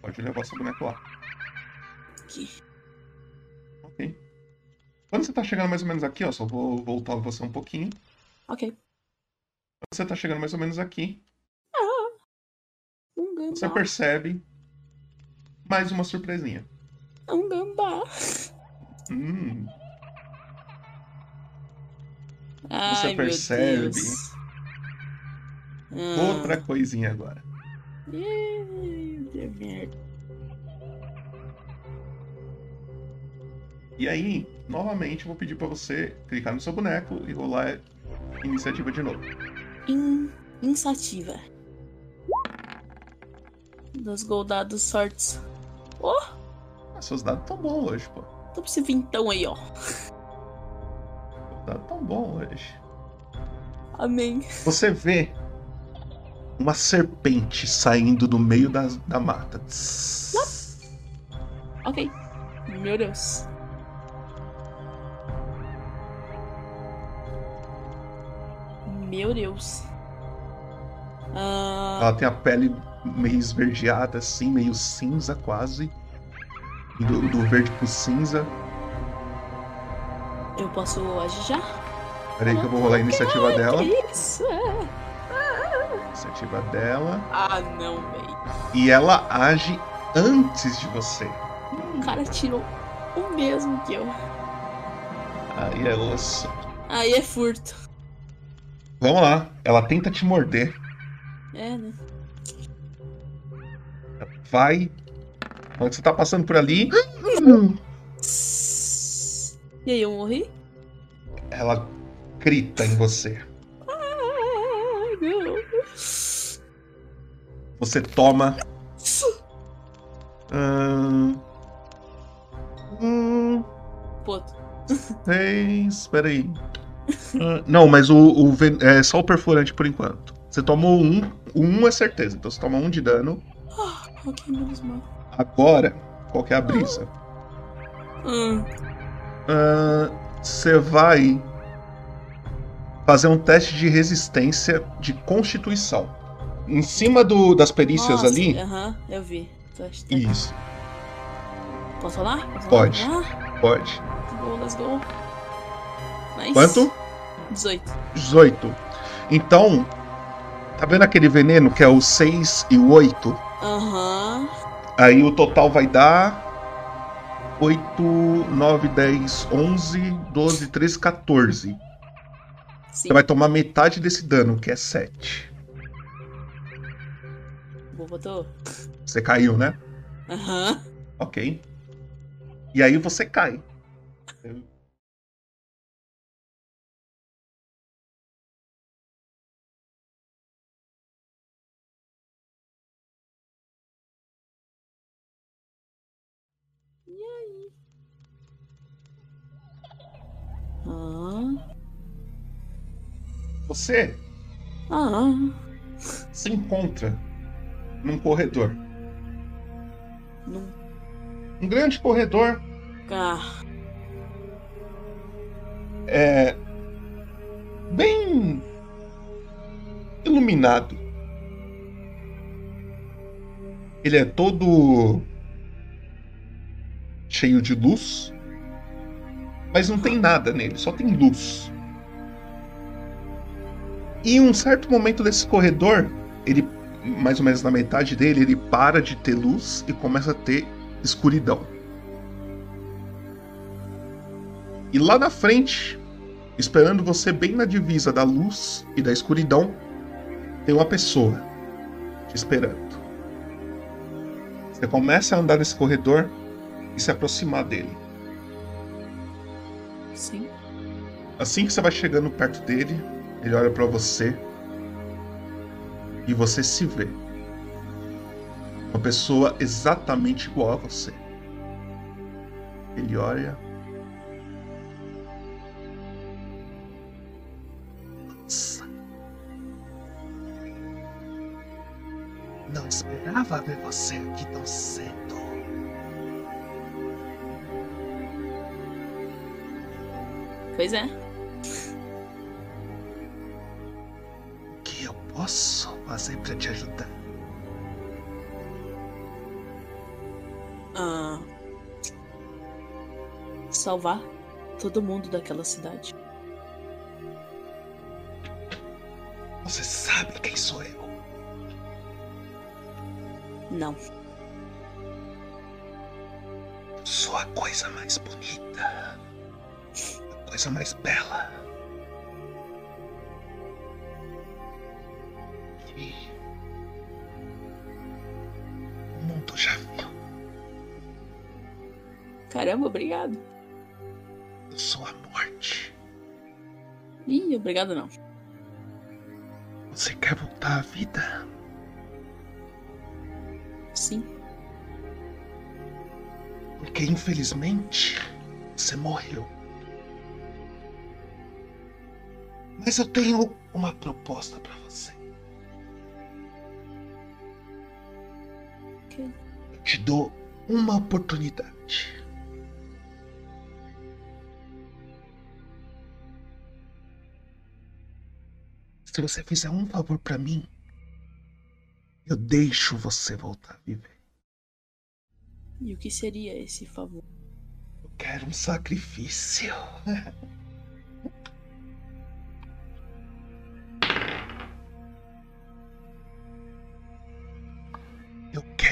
Pode levar seu boneco lá. Aqui. Quando você tá chegando mais ou menos aqui, ó, só vou voltar você um pouquinho. Ok. Quando você tá chegando mais ou menos aqui. Ah, um você percebe mais uma surpresinha. Um gambá. Hum. Ai, Você percebe ah. outra coisinha agora. E aí, novamente, vou pedir para você clicar no seu boneco e rolar iniciativa de novo. In... Iniciativa. Dos goldados sortes. Oh! seus dados tão bons hoje, pô. Tô pra esse vintão aí, ó. Dados tão bons hoje. Amém. Você vê uma serpente saindo do meio da, da mata. Ok. Meu Deus. Meu Deus. Uh... Ela tem a pele meio esverdeada, assim, meio cinza quase do, do verde pro cinza. Eu posso agir já? Peraí que eu vou rolar a iniciativa que dela. Isso. Iniciativa dela. Ah, não, véi. E ela age antes de você. O cara tirou o mesmo que eu. Aí é osso. Aí é furto. Vamos lá. Ela tenta te morder. É, né? Vai quando você tá passando por ali. E aí, eu morri? Ela grita em você. Ah, não. Você toma. Hum, hum, Seis. Peraí. Ah, não, mas o, o é só o perfurante por enquanto. Você tomou um. Um é certeza, então você toma um de dano. Ok, menos mal. Agora, qual que é a brisa? Hum, Ah, Você vai fazer um teste de resistência de constituição. Em cima do, das perícias nossa, ali. Aham, eu vi. Teste, tá. Isso, Posso rolar? Posso Pode. rolar? pode. Ah, go, let's go. Nice. Quanto? 18. 18. Então, tá vendo aquele veneno que é o 6 e o 8? Aham. Aí o total vai dar 8, 9, 10, 11, 12, 13, 14. Sim. Você vai tomar metade desse dano, que é 7. Vou botou. Você caiu, né? Aham. Ok. E aí você cai. Ah. Você Ah. se encontra num corredor. Não. Um grande corredor Ah. é bem iluminado. Ele é todo cheio de luz, mas não tem nada nele, só tem luz. E em um certo momento desse corredor, ele mais ou menos na metade dele, ele para de ter luz e começa a ter escuridão. E lá na frente, esperando você bem na divisa da luz e da escuridão, tem uma pessoa te esperando. Você começa a andar nesse corredor e se aproximar dele. Sim. Assim que você vai chegando perto dele, ele olha pra você e você se vê. Uma pessoa exatamente igual a você. Ele olha. Nossa. Não esperava ver você aqui tão cedo. Pois é. O que eu posso fazer pra te ajudar? Ah. Salvar todo mundo daquela cidade. Você sabe quem sou eu. Não. Sou a coisa mais bonita. Coisa mais bela. E. O mundo já viu. Caramba, obrigado. Eu sou a morte. Ih, obrigado não. Você quer voltar à vida? Sim. Porque infelizmente você morreu. Mas eu tenho uma proposta pra você. Ok. Eu te dou uma oportunidade. Se você fizer um favor pra mim, eu deixo você voltar a viver. E o que seria esse favor? Eu quero um sacrifício. [LAUGHS]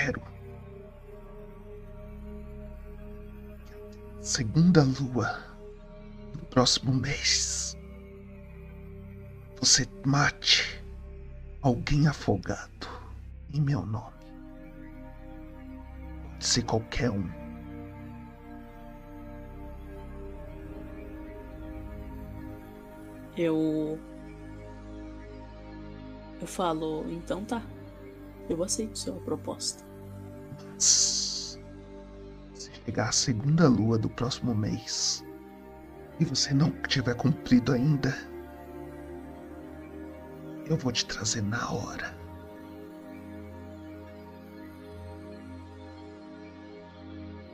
quero. Segunda lua do próximo mês. Você mate alguém afogado em meu nome. Pode ser qualquer um. Eu. Eu falo, então tá. Eu aceito sua proposta. Se chegar a segunda lua do próximo mês, e você não tiver cumprido ainda, eu vou te trazer na hora.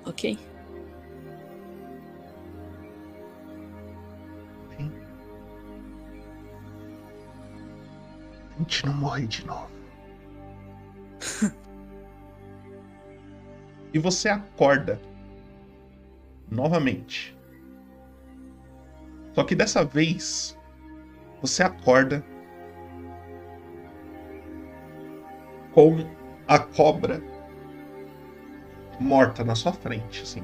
Ok. Sim. Tente não morrer de novo. E você acorda novamente. Só que dessa vez você acorda com a cobra morta na sua frente, assim.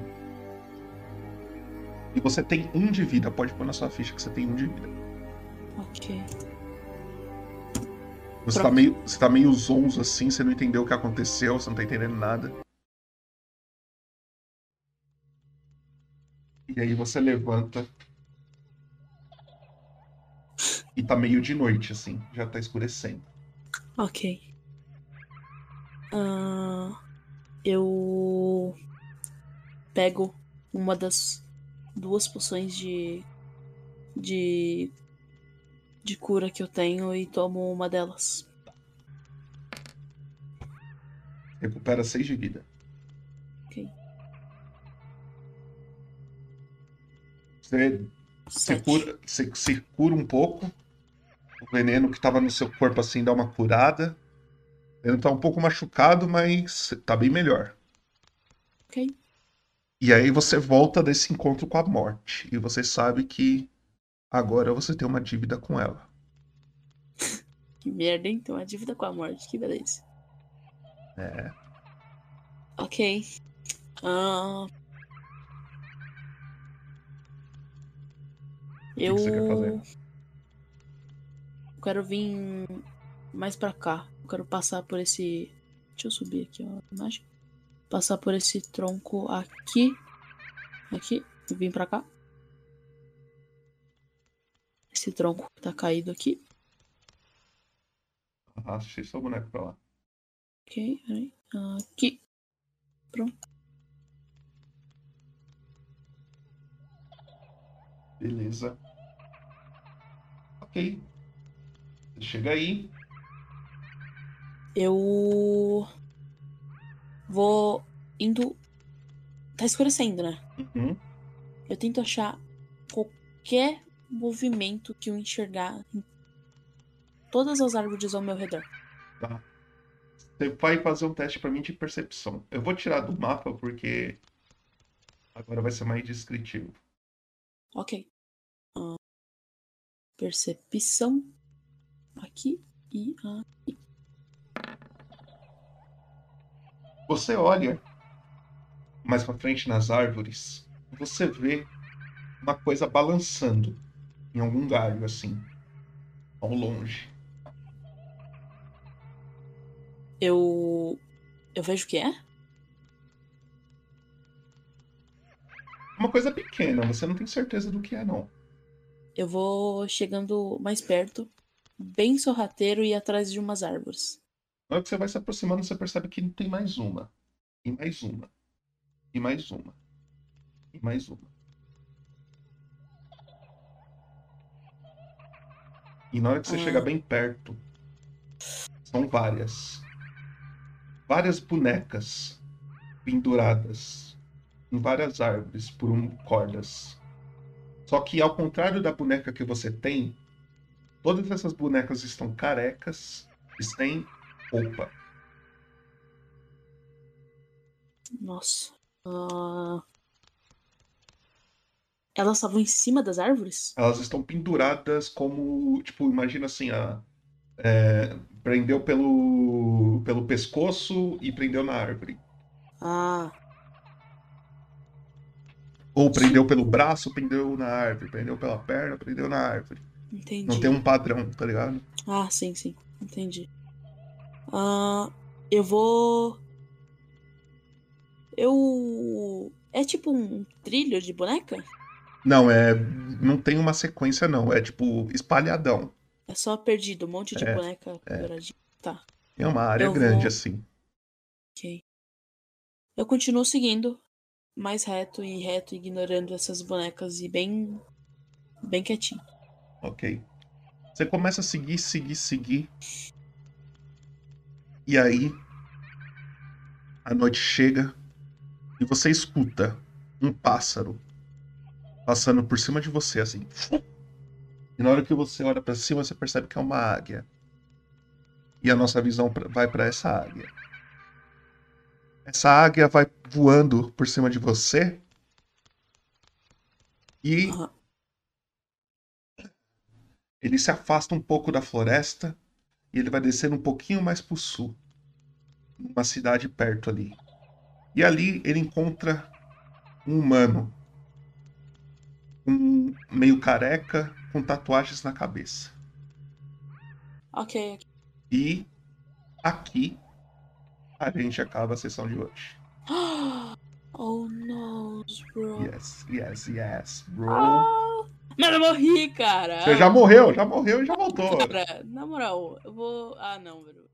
E você tem um de vida. Pode pôr na sua ficha que você tem um de vida. Ok. Você tá, meio, você tá meio zonzo assim, você não entendeu o que aconteceu, você não tá entendendo nada. E aí você levanta. E tá meio de noite, assim. Já tá escurecendo. Ok. Ah, eu pego uma das duas poções de de de cura que eu tenho e tomo uma delas. Recupera 6 de vida. Você se cura, você se cura um pouco. O veneno que tava no seu corpo assim dá uma curada. Ele tá um pouco machucado, mas tá bem melhor. Ok. E aí você volta desse encontro com a morte. E você sabe que agora você tem uma dívida com ela. Que merda, hein? Tem uma dívida com a morte, que beleza. É. Ok. Ah, que eu você quer fazer? Eu quero vir mais pra cá. Eu quero passar por esse. Deixa eu subir aqui, ó, a imagem. Passar por esse tronco aqui. Aqui. E vir pra cá. Esse tronco que tá caído aqui. Arraste seu boneco pra lá. Ok, peraí. Aqui. Pronto. Beleza. Ok. Você chega aí. Eu. Vou indo. Tá escurecendo, né? Uhum. Eu tento achar qualquer movimento que eu enxergar em todas as árvores ao meu redor. Tá. Você vai fazer um teste pra mim de percepção. Eu vou tirar do mapa porque agora vai ser mais descritivo. Ok. Percepção. Aqui e aqui. Você olha mais pra frente nas árvores, você vê uma coisa balançando em algum galho assim, ao longe. Eu. Eu vejo o que é? Uma coisa pequena, você não tem certeza do que é não. Eu vou chegando mais perto, bem sorrateiro e atrás de umas árvores. Na hora que você vai se aproximando, você percebe que tem mais uma. E mais uma. E mais uma. E mais uma. E na hora que você Ah. chega bem perto, são várias. Várias bonecas penduradas em várias árvores por um, cordas. Só que ao contrário da boneca que você tem, todas essas bonecas estão carecas e sem roupa. Nossa. Ah, Elas estavam em cima das árvores? Elas estão penduradas como, tipo, imagina assim, a, é, prendeu pelo, pelo pescoço e prendeu na árvore. Ah, Ou prendeu pelo braço, prendeu na árvore. Prendeu pela perna, prendeu na árvore. entendi. Não tem um padrão, tá ligado? Ah, sim, sim. Entendi. Ah, eu vou. Eu. É tipo um trilho de boneca? Não, é. Não tem uma sequência, não. É tipo espalhadão. É só perdido, um monte de É, boneca penduradinha. Tá, É uma área Eu grande vou- assim. ok. Eu continuo seguindo mais reto e reto, ignorando essas bonecas e bem bem quietinho. Ok. Você começa a seguir, seguir, seguir. E aí, a noite chega e você escuta um pássaro passando por cima de você, assim. E na hora que você olha para cima, você percebe que é uma águia. E a nossa visão vai para essa águia. Essa águia vai voando por cima de você. E ele se afasta um pouco da floresta e ele vai descendo um pouquinho mais pro sul, numa cidade perto ali. E ali ele encontra um humano, um meio careca, com tatuagens na cabeça. Ok. E aqui a gente acaba a sessão de hoje. [GASPS] Oh no, bro. Yes, yes, yes, bro. Ah, Mano, eu morri, cara. Você já morreu, já morreu e já voltou. Cara, na moral, eu vou. Ah, não, bro.